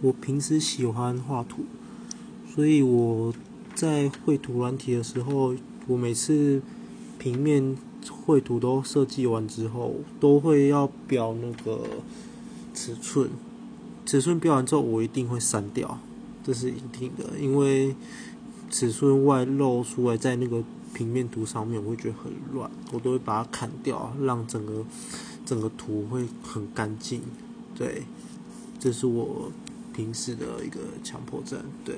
我平时喜欢画图，所以我在绘图软体的时候，我每次平面绘图都设计完之后，都会要标那个尺寸。尺寸标完之后，我一定会删掉，这是一定的，因为尺寸外露出来在那个平面图上面，我会觉得很乱，我都会把它砍掉，让整个整个图会很干净。对，这是我。平时的一个强迫症，对。